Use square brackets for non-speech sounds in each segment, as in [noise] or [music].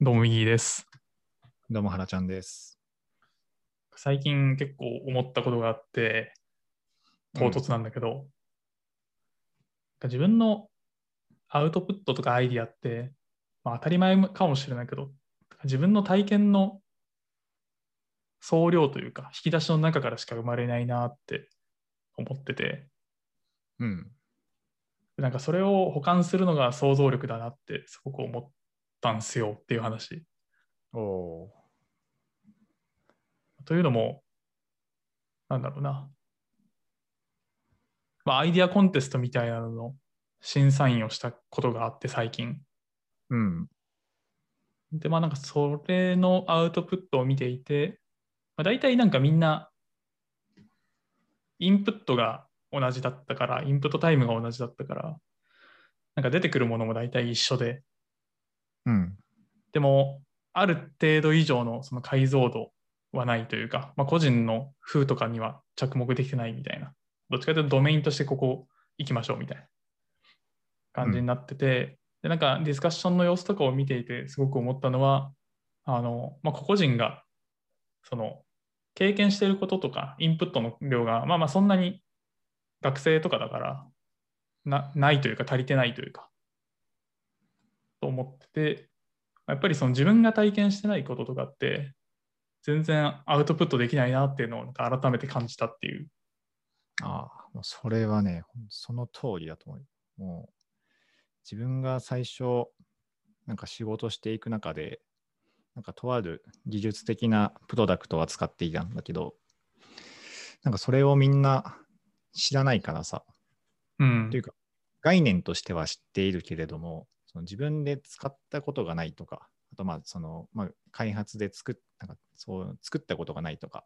どうもいいです。どうも、はらちゃんです。最近結構思ったことがあって、唐突なんだけど、自分のアウトプットとかアイディアって、まあ、当たり前かもしれないけど、自分の体験の総量というか、引き出しの中からしか生まれないなって思ってて、うん。なんかそれを補完するのが想像力だなってすごく思ったんですよっていう話。おおというのも、なんだろうな。まあ、アイディアコンテストみたいなのの審査員をしたことがあって、最近。ー。うん。で、まあなんかそれのアウトプットを見ていて、まあ、大体なんかみんな、インプットが同じだったから、インプットタイムが同じだったから、なんか出てくるものも大体一緒で、うん。でも、ある程度以上のその解像度はないというか、まあ、個人の風とかには着目できてないみたいな、どっちかというとドメインとしてここ行きましょうみたいな感じになってて、でなんかディスカッションの様子とかを見ていてすごく思ったのは、あのまあ、個々人がその経験していることとかインプットの量が、まあまあそんなに学生とかだからなないというか足りてないというか、と思ってて、やっぱりその自分が体験してないこととかって、全然アウトプットできないなっていうのを改めて感じたっていう。ああ、もうそれはね、その通りだと思う。もう、自分が最初、なんか仕事していく中で、なんかとある技術的なプロダクトは使っていたんだけど、なんかそれをみんな知らないからさ、うんというか、概念としては知っているけれども、その自分で使ったことがないとか、あとまあその、まあ、開発で作っなんかそう作ったことがないとか、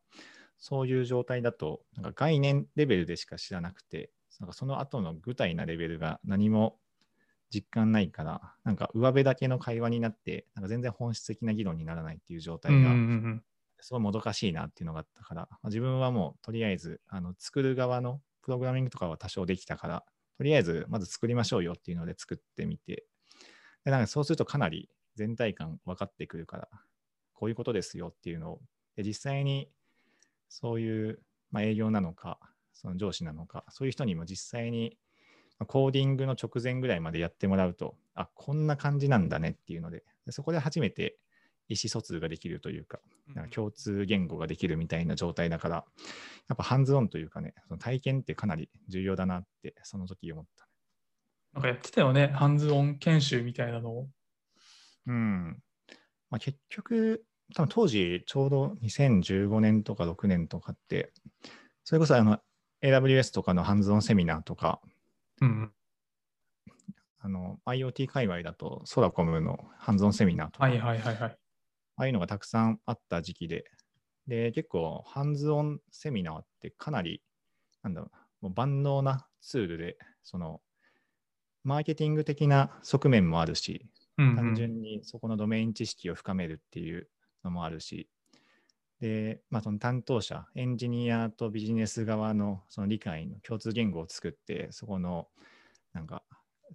そういう状態だと、なんか概念レベルでしか知らなくて、なんかその後の具体なレベルが何も実感ないから、なんか上辺だけの会話になって、なんか全然本質的な議論にならないっていう状態が、すごいもどかしいなっていうのがあったから、まあ自分はもうとりあえずあの作る側のプログラミングとかは多少できたから、とりあえずまず作りましょうよっていうので作ってみて、でなんかそうするとかなり全体感分かってくるから、こういうことですよっていうのを、で実際にそういう、まあ、営業なのか、その上司なのか、そういう人にも実際にまあコーディングの直前ぐらいまでやってもらうと、あこんな感じなんだねっていうので、でそこで初めて意思疎通ができるというか、なんか共通言語ができるみたいな状態だから、やっぱハンズオンというかね、その体験ってかなり重要だなって、その時思った。なんかやってたよね、ハンズオン研修みたいなのを。うん。まあ、結局、多分当時、ちょうど2015年とか6年とかって、それこそあの AWS とかのハンズオンセミナーとか、うん、あの IoT 界隈だとソラコムのハンズオンセミナーとか、はいはいはいはい。ああいうのがたくさんあった時期で、で、結構、ハンズオンセミナーってかなり、なんだろうな、もう万能なツールで、その、マーケティング的な側面もあるし、うんうん単純にそこのドメイン知識を深めるっていうのもあるし、で、まあ、その担当者、エンジニアとビジネス側のその理解の共通言語を作って、そこのなんか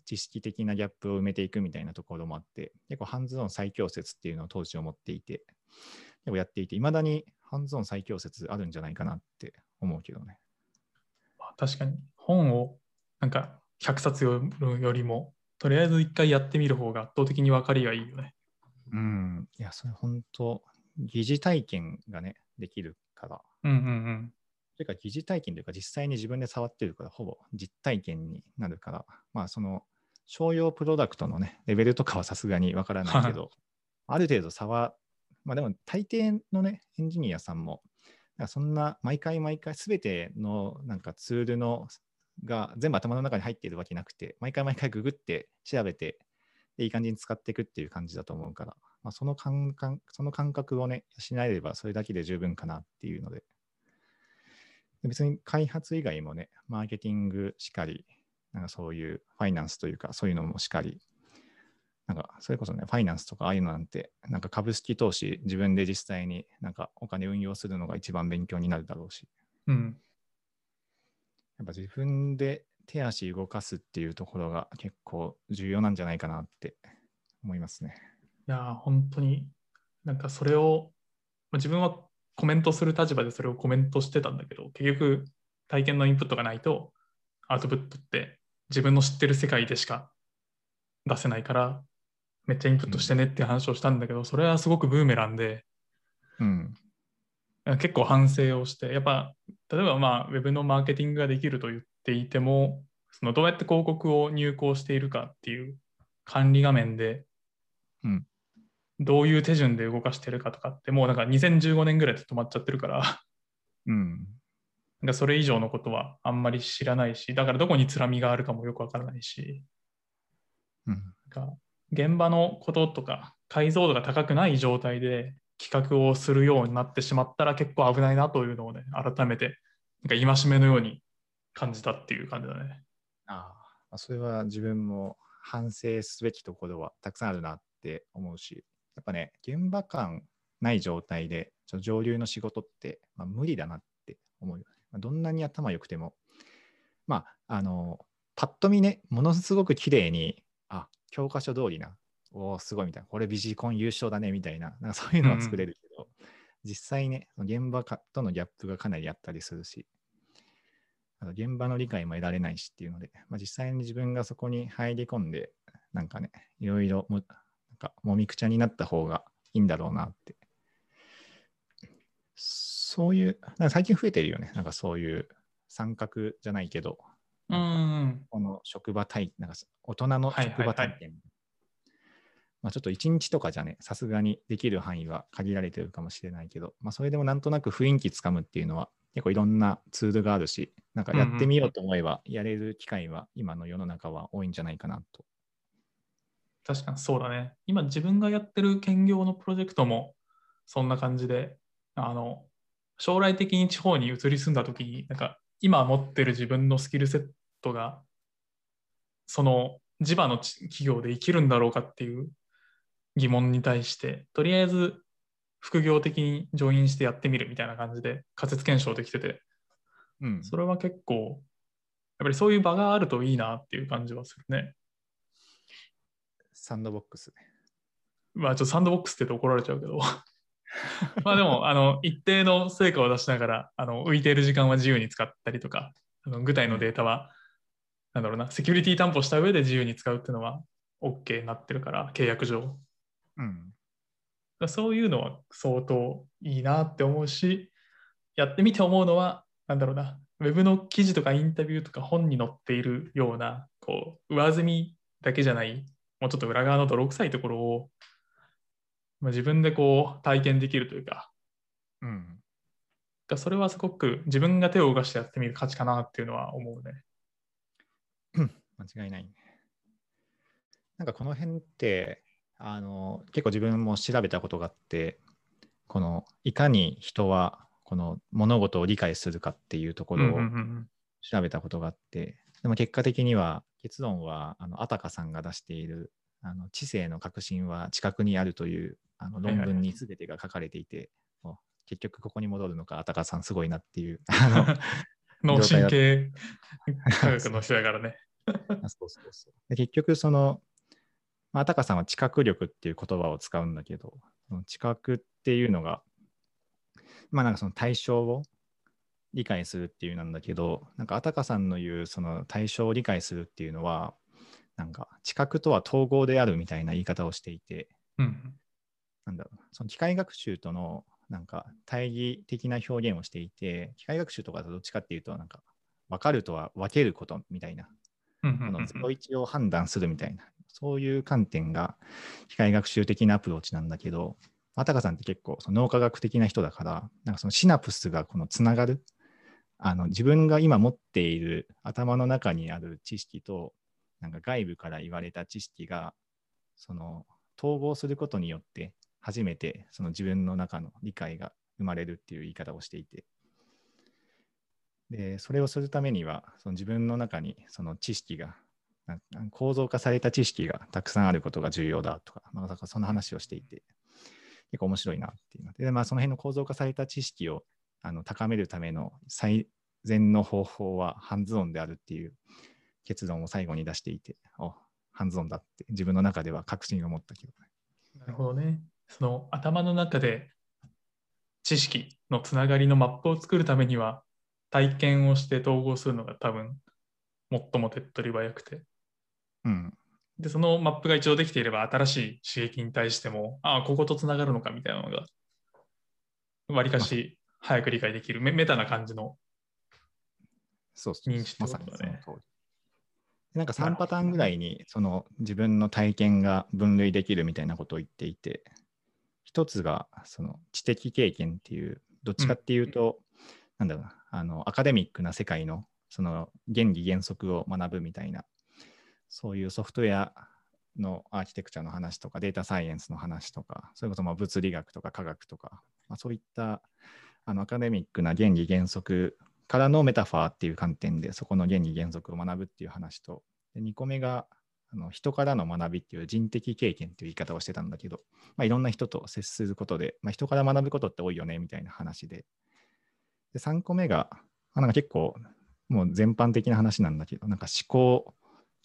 知識的なギャップを埋めていくみたいなところもあって、結構ハンズオン最強説っていうのを当時思っていて、結構やっていて、いまだにハンズオン最強説あるんじゃないかなって思うけどね。まあ確かに本をなんか100冊読むよりも、とりあえず一回やってみる方が圧倒的に分かりがいいよね。うん。いや、それ本当、疑似体験がね、できるから。うんうんうん。というか、疑似体験というか、実際に自分で触ってるから、ほぼ実体験になるから、まあ、その、商用プロダクトのね、レベルとかはさすがにわからないけど、ある程度差は、まあでも、大抵のね、エンジニアさんも、そんな、毎回毎回、すべてのなんかツールのが全部頭の中に入っているわけなくて、毎回毎回ググって調べて、でいい感じに使っていくっていう感じだと思うから、まあ、その感覚その感覚をね、養えればそれだけで十分かなっていうので、別に開発以外もね、マーケティングしかり、なんかそういうファイナンスというか、そういうのもしかり、なんかそれこそね、ファイナンスとかああいうのなんて、なんか株式投資、自分で実際になんかお金運用するのが一番勉強になるだろうし、うん。やっぱ自分で手足動かすっていうところが結構重要なんじゃないかなって思いますね。やー、本当に、なんかそれを、まあ自分はコメントする立場でそれをコメントしてたんだけど、結局、体験のインプットがないと、アウトプットって自分の知ってる世界でしか出せないから、めっちゃインプットしてねっていう話をしたんだけど、それはすごくブーメランで、うん。結構反省をして、やっぱ、例えばまあ、ウェブのマーケティングができると言っていても、そのどうやって広告を入稿しているかっていう管理画面で、うんどういう手順で動かしてるかとかって、もうなんか2015年ぐらいで止まっちゃってるから、うん。なんかそれ以上のことはあんまり知らないし、だからどこにつらみがあるかもよくわからないし、うん。なんか現場のこととか解像度が高くない状態で企画をするようになってしまったら結構危ないなというのをね、改めてなんか戒めのように感じたっていう感じだね。ああ、それは自分も反省すべきところはたくさんあるなって思うし、やっぱね、現場感ない状態で、ちょ上流の仕事って、まあ、無理だなって思うよね。まあどんなに頭良くても、まあ、あの、パッと見ね、ものすごく綺麗に、あ、教科書通りな、おーすごいみたいな、これビジコン優勝だねみたいな、なんかそういうのは作れるけど、実際ね、その現場かとのギャップがかなりあったりするし、あと現場の理解も得られないしっていうので、まあ、実際に自分がそこに入り込んで、なんかね、いろいろも、なんかもみくちゃになった方がいいんだろうなって。そういう、なんか最近増えてるよね。なんかそういう参画じゃないけど、うーん。この職場体、なんか大人のはいはいはい職場体験。まあちょっと一日とかじゃね、さすがにできる範囲は限られてるかもしれないけど、まあそれでもなんとなく雰囲気つかむっていうのは、結構いろんなツールがあるし、なんかやってみようと思えば、やれる機会は今の世の中は多いんじゃないかなと。確かにそうだね。今自分がやってる兼業のプロジェクトもそんな感じで、あの、将来的に地方に移り住んだ時に、なんか今持ってる自分のスキルセットが、その地場のち企業で生きるんだろうかっていう疑問に対して、とりあえず副業的にジョインしてやってみるみたいな感じで仮説検証できてて、うん。それは結構、やっぱりそういう場があるといいなっていう感じはするね。サンドボックスね。まあちょっとサンドボックスって言うと怒られちゃうけど。[laughs] まあでも、あの、一定の成果を出しながら、あの、浮いている時間は自由に使ったりとか、あの具体のデータは、なんだろうな、セキュリティ担保した上で自由に使うっていうのは OK になってるから、契約上。うん。そういうのは相当いいなって思うし、やってみて思うのは、なんだろうな、ウェブの記事とかインタビューとか本に載っているような、こう、上積みだけじゃない、もうちょっと裏側の泥臭いところを、まあ、自分でこう体験できるというか、うん。それはすごく自分が手を動かしてやってみる価値かなっていうのは思うね。[coughs] 間違いないね。なんかこの辺って、あの、結構自分も調べたことがあって、この、いかに人は、この物事を理解するかっていうところをうんうんうん調べたことがあって、でも結果的には、結論は、あの、あたかさんが出している、あの知性の革新は近くにあるというあの論文に全てが書かれていて、お結局ここに戻るのか、あたかさんすごいなっていう。[laughs] 脳神経科学の人やからね。あ [laughs] そうそうそうで結局その、まあ、タカさんは知覚力っていう言葉を使うんだけど、その知覚っていうのが、まあなんかその対象を理解するっていうなんだけど、なんかあたかさんの言うその対象を理解するっていうのは、なんか知覚とは統合であるみたいな言い方をしていて、うん。なんだろうな、その機械学習とのなんか対義的な表現をしていて、機械学習とかだとどっちかっていうと、なんか分かるとは分けることみたいなこの0一を判断するみたいな、そういう観点が機械学習的なアプローチなんだけど、あたかさんって結構その脳科学的な人だから、なんかそのシナプスがこのつながる、あの自分が今持っている頭の中にある知識と、なんか外部から言われた知識が、その統合することによって、初めてその自分の中の理解が生まれるっていう言い方をしていて、で、それをするためには、その自分の中にその知識が、構造化された知識がたくさんあることが重要だとか、まあ、だからその話をしていて、結構面白いなっていうので、でまあ、その辺の構造化された知識をあの高めるための最善の方法はハンズオンであるっていう結論を最後に出していて、おハンズオンだって自分の中では確信を持ったけどね。なるほどね。その頭の中で知識のつながりのマップを作るためには体験をして統合するのが多分最も手っ取り早くて。うん。で、そのマップが一度できていれば新しい刺激に対しても、ああ、こことつながるのかみたいなのが、わりかし早く理解できるメメタな感じの。認知ってことだねにその通り。でなんか3パターンぐらいにその自分の体験が分類できるみたいなことを言っていて、一つがその知的経験っていう、どっちかっていうと、なんだろうな、あのアカデミックな世界のその原理原則を学ぶみたいな、そういうソフトウェアのアーキテクチャの話とか、データサイエンスの話とか、それこそま物理学とか科学とか、まあ、そういったあのアカデミックな原理原則からのメタファーっていう観点でそこの原理原則を学ぶっていう話と、で2個目があの人からの学びっていう人的経験っていう言い方をしてたんだけど、まあ、いろんな人と接することで、まあ、人から学ぶことって多いよねみたいな話で、で3個目が、あなんか結構もう全般的な話なんだけど、なんか思考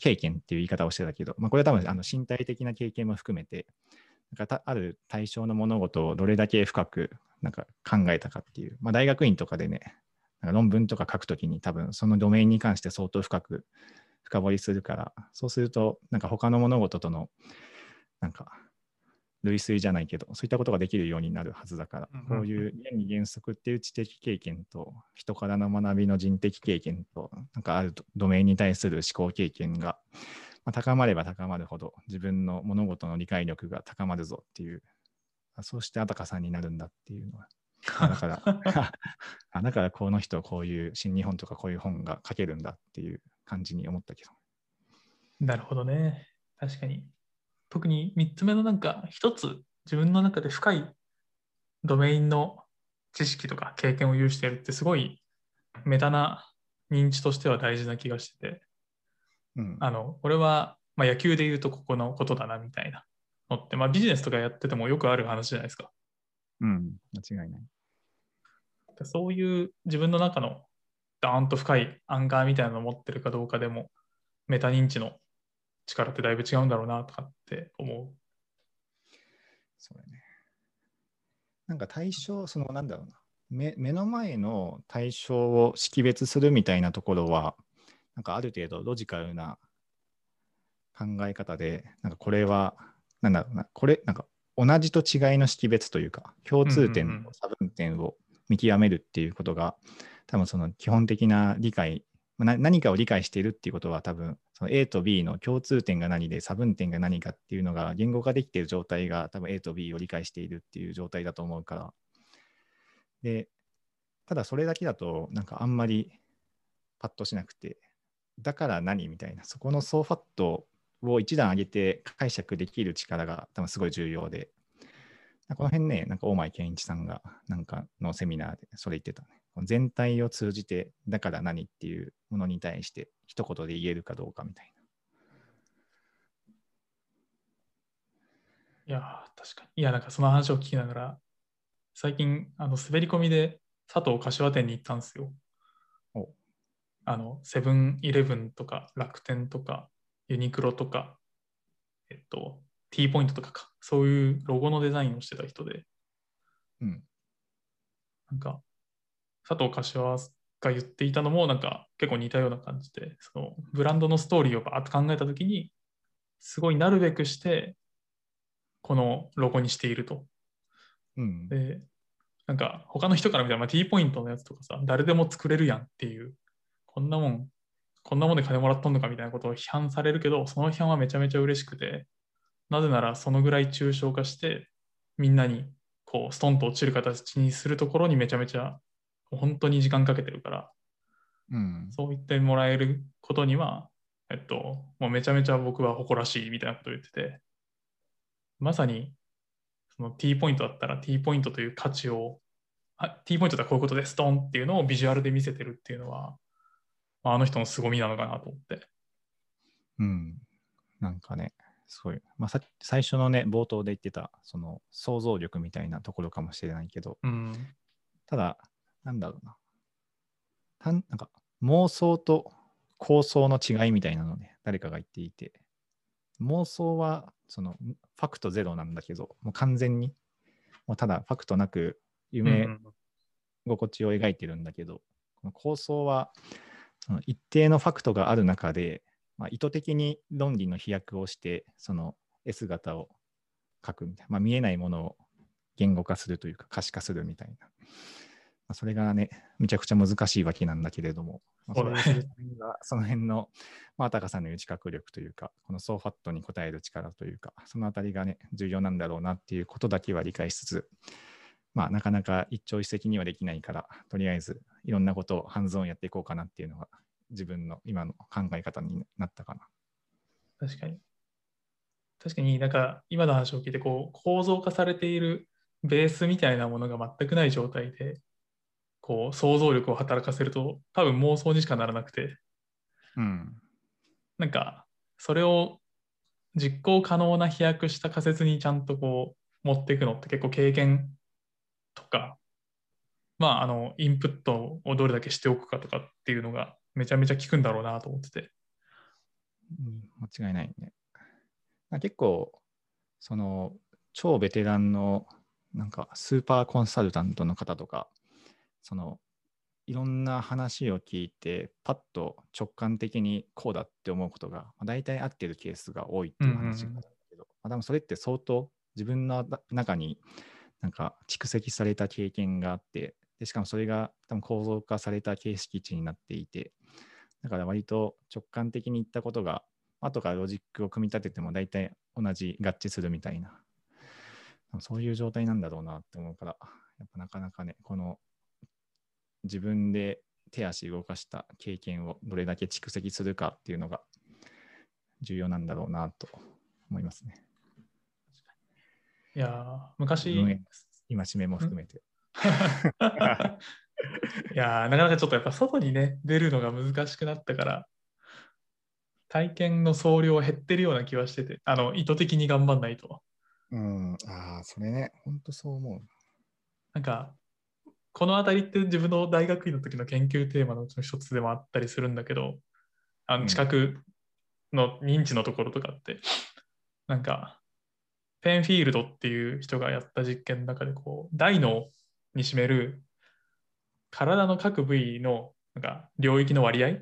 経験っていう言い方をしてたけど、まあ、これは多分あの身体的な経験も含めて、なんかある対象の物事をどれだけ深くなんか考えたかっていう、まあ、大学院とかでね、なんか論文とか書くときに多分そのドメインに関して相当深く深掘りするから、そうするとなんか他の物事とのなんか類推じゃないけど、そういったことができるようになるはずだから、こういう原理原則っていう知的経験と人からの学びの人的経験と、なんかあるドメインに対する思考経験が、まあ、高まれば高まるほど自分の物事の理解力が高まるぞっていう、あそうしてあたかさんになるんだっていうのは、あだから [laughs] [laughs] あだからこの人こういう新日本とかこういう本が書けるんだっていう感じに思ったけど。なるほどね。確かに。特に3つ目のなんか、一つ自分の中で深いドメインの知識とか経験を有しているってすごいメタな認知としては大事な気がしてて、うん、あの、俺は、まあ、野球で言うとここのことだなみたいなのって、まあ、ビジネスとかやっててもよくある話じゃないですか。うん、間違いない。そういう自分の中のダーンと深いアンガーみたいなのを持ってるかどうかでも、メタ認知の力ってだいぶ違うんだろうなとかって思う。そうね。なんか対象、そのなんだろうな目、目の前の対象を識別するみたいなところは、なんかある程度ロジカルな考え方で、なんかこれは、なんだろうな、これ、なんか同じと違いの識別というか、共通点差分点を見極めるっていうことが、多分その基本的な理解、な何かを理解しているっていうことは多分その A と B の共通点が何で差分点が何かっていうのが言語化できている状態が多分 A と B を理解しているっていう状態だと思うから。で、ただそれだけだとなんかあんまりパッとしなくて、だから何みたいな、そこのソーファットを一段上げて解釈できる力が多分すごい重要で、この辺ね、なんか大前健一さんがなんかのセミナーでそれ言ってたね。全体を通じて、だから何っていうものに対して一言で言えるかどうかみたいいやー、確かに。いや、なんかその話を聞きながら、最近、あの滑り込みで佐藤柏店に行ったんですよ。おあの、セブンイレブンとか楽天とかユニクロとか、えっと、T ポイントとかか、そういうロゴのデザインをしてた人で、な。うん。なんか、佐藤柏が言っていたのも、なんか結構似たような感じで、そのブランドのストーリーをバーッと考えたときに、すごいなるべくして、このロゴにしていると。うん。で、なんか他の人から見たら、まあ、T ポイントのやつとかさ、誰でも作れるやんっていう、こんなもん、こんなもんで金もらっとんのかみたいなことを批判されるけど、その批判はめちゃめちゃ嬉しくて、なぜならそのぐらい抽象化して、みんなにこうストンと落ちる形にするところにめちゃめちゃ本当に時間かけてるから、うん。そう言ってもらえることには、えっと、もうめちゃめちゃ僕は誇らしいみたいなことを言ってて、まさにその T ポイントだったら T ポイントという価値を、あ T ポイントとはこういうことです、ドンっていうのをビジュアルで見せてるっていうのは、まああの人の凄みなのかなと思って。うん。なんかね、すごい。まあ、さ最初のね、冒頭で言ってた、その想像力みたいなところかもしれないけど、うん。ただ、なんだろうな。たんなんか妄想と構想の違いみたいなのをね、誰かが言っていて、妄想はそのファクトゼロなんだけど、もう完全に、もうただファクトなく夢うん心地を描いてるんだけど、この構想はその一定のファクトがある中で、まあ、意図的に論理の飛躍をして、その S 型を書くみたいな、まあ、見えないものを言語化するというか可視化するみたいな。まあ、それがね、めちゃくちゃ難しいわけなんだけれども、まあ、それ [laughs] その辺の、まあ、高さんの言う知覚力というか、このソーファットに応える力というか、そのあたりがね、重要なんだろうなっていうことだけは理解しつつ、まあ、なかなか一朝一夕にはできないから、とりあえずいろんなことをハンズオンやっていこうかなっていうのが、自分の今の考え方になったかな。確かに。確かになんか今の話を聞いてこう構造化されているベースみたいなものが全くない状態でこう想像力を働かせると多分妄想にしかならなくてうん。なんかそれを実行可能な飛躍した仮説にちゃんとこう持っていくのって結構経験とかまああのインプットをどれだけしておくかとかっていうのがめちゃめちゃ効くんだろうなと思ってて。うん間違いないね。まあ結構、その、超ベテランの、なんか、スーパーコンサルタントの方とか、その、いろんな話を聞いて、パッと直感的にこうだって思うことが、まあ、大体合ってるケースが多いっていう話があるんだけど、まあ、多分それって相当自分の中になんか蓄積された経験があって、でしかもそれが多分構造化された形式値になっていて、だから割と直感的に言ったことが、後からロジックを組み立てても大体同じ合致するみたいな、そういう状態なんだろうなって思うから、やっぱなかなかね、この自分で手足動かした経験をどれだけ蓄積するかっていうのが重要なんだろうなと思いますね。いやー昔、今しめも含めて。[laughs] いやーなかなかちょっとやっぱ外にね、出るのが難しくなったから、体験の総量は減ってるような気はしてて、あの、意図的に頑張んないと。うん、ああ、それね、本当そう思う。なんか、このあたりって自分の大学院の時の研究テーマのうちの一つでもあったりするんだけど、あうん。の近くの認知のところとかって、[laughs] なんか、ペンフィールドっていう人がやった実験の中で、こう、大脳に占める体の各部位のなんか領域の割合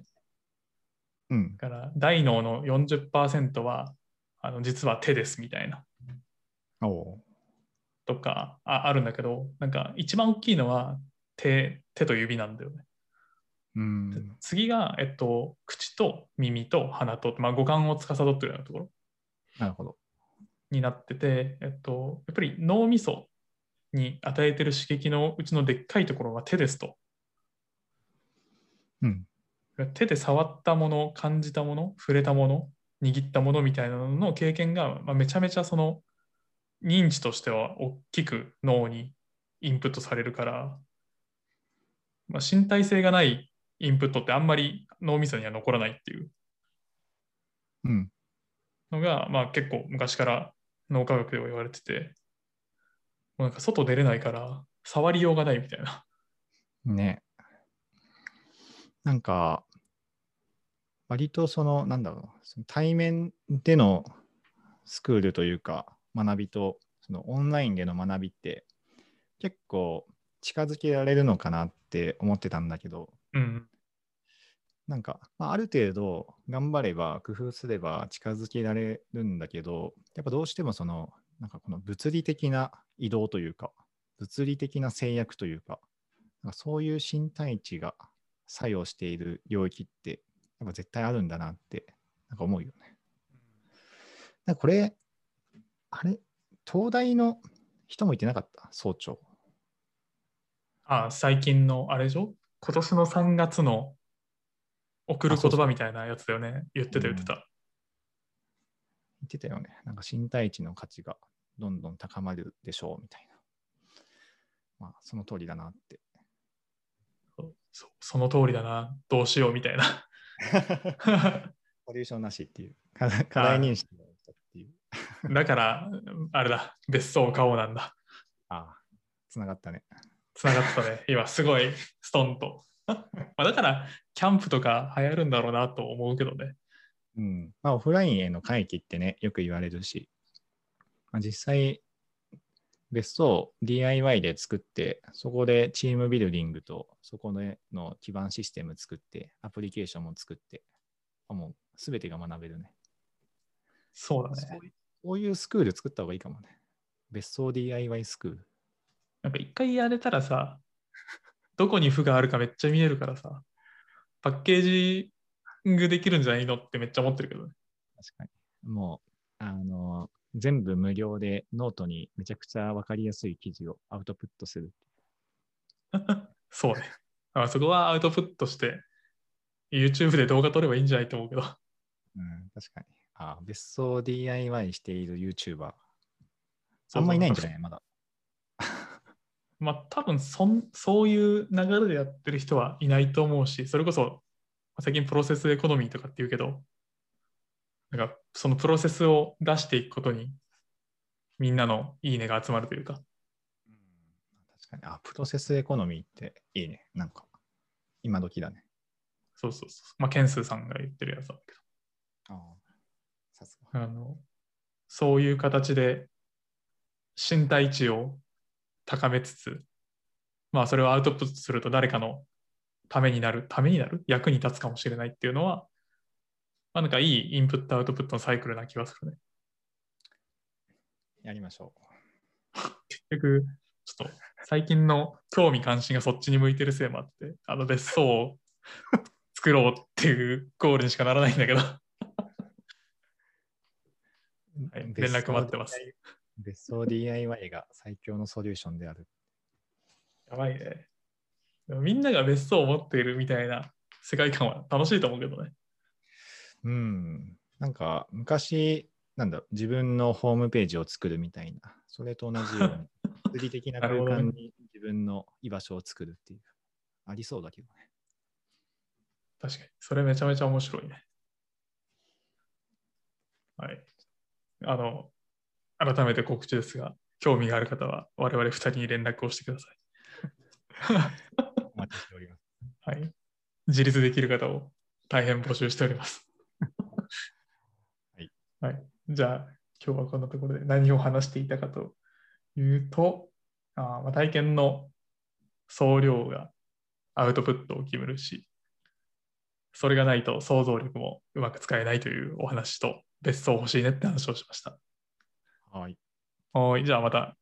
うん、だから大脳の40%はあの実は手ですみたいな。おおとかああるんだけどなんか一番大きいのは手手と指なんだよね。う。うん、次が、えっと、口と耳と鼻と、まあ、五感を司っているようなところなるほど。になってて、えっと、やっぱり脳みそに与えてる刺激のうちのでっかいところは手ですと。うん、手で触ったもの、感じたもの、触れたもの、握ったものみたいなのの経験が、まあ、めちゃめちゃその認知としては大きく脳にインプットされるから、まあ、身体性がないインプットってあんまり脳みそには残らないっていううん、のが、まあ、結構昔から脳科学では言われてて、もうなんか外出れないから触りようがないみたいな。ね。なんか、割とその、なんだろう対面でのスクールというか、学びと、そのオンラインでの学びって、結構近づけられるのかなって思ってたんだけど、うん。なんか、まあ、ある程度頑張れば、工夫すれば近づけられるんだけど、やっぱどうしてもその、なんかこの物理的な移動というか、物理的な制約というか、なんかそういう身体値が作用している領域って、やっぱ絶対あるんだなって、なんか思うよね。これ、あれ、東大の人もいてなかった？総長。あ、最近のあれでしょ？今年の3月の送る言葉みたいなやつだよね。言ってた言ってた。言ってたよね。なんか身体値の価値がどんどん高まるでしょうみたいな。まあ、その通りだなって。そその通りだな。どうしようみたいな。[laughs] [laughs] ソリューションなしっていう。課題認識が起きたっていう。[laughs] だから、あれだ。別荘を買おうなんだ。ああ、つながったね。つながってたね。[laughs] 今、すごいストンと。[laughs] まあだから、キャンプとか流行るんだろうなと思うけどね。うん。まあ、オフラインへの回帰ってね、よく言われるし、まあ、実際、別荘を DIY で作って、そこでチームビルディングと、そこでの基盤システム作って、アプリケーションも作って、あもう全てが学べるね。そうだね。こういうスクール作った方がいいかもね。別荘 DIY スクール。なんか一回やれたらさ、[laughs] どこに負があるかめっちゃ見えるからさ、パッケージングできるんじゃないのってめっちゃ思ってるけどね。確かに。もう、あの、全部無料でノートにめちゃくちゃわかりやすい記事をアウトプットする。[laughs] そうね。あそこはアウトプットして、YouTube で動画撮ればいいんじゃないと思うけど。うん、確かに。あ、別荘 DIY している YouTuber。あんまいないんじゃない？まだ。[laughs] まあ多分そんそういう流れでやってる人はいないと思うし、それこそ最近プロセスエコノミーとかって言うけど、なんかそのプロセスを出していくことにみんなのいいねが集まるというか、確かに。あ、プロセスエコノミーっていいね。なんか、今時だね。そうそうそう。まあ、ケンスーさんが言ってるやつだけああ。あのそういう形で身体値を高めつつ、まあそれをアウトプットすると誰かのためになる、ためになる役に立つかもしれないっていうのは、まあ、なんかいいインプットアウトプットのサイクルな気がするね。やりましょ結局、ちょっと最近の興味関心がそっちに向いてるせいもあって、あの別荘を作ろうっていうゴールにしかならないんだけど、はう。い、連絡待ってます。別荘 DIY が最強のソリューションである。やばいね。みんなが別荘を持っているみたいな世界観は楽しいと思うけどね。うん。なんか、昔、なんだろう、自分のホームページを作るみたいな、それと同じように、[laughs] 物理的な空間に自分の居場所を作るっていう、ありそうだけどね。確かに。それめちゃめちゃ面白いね。はい。あの、改めて告知ですが、興味がある方は我々2人に連絡をしてください。お待ちしております。はい。自立できる方を大変募集しております。はい。はい。じゃあ、今日はこんなところで何を話していたかというと、あーまあ体験の総量がアウトプットを決めるし、それがないと想像力もうまく使えないというお話と、別荘欲しいねって話をしました。はい。はい。じゃあまた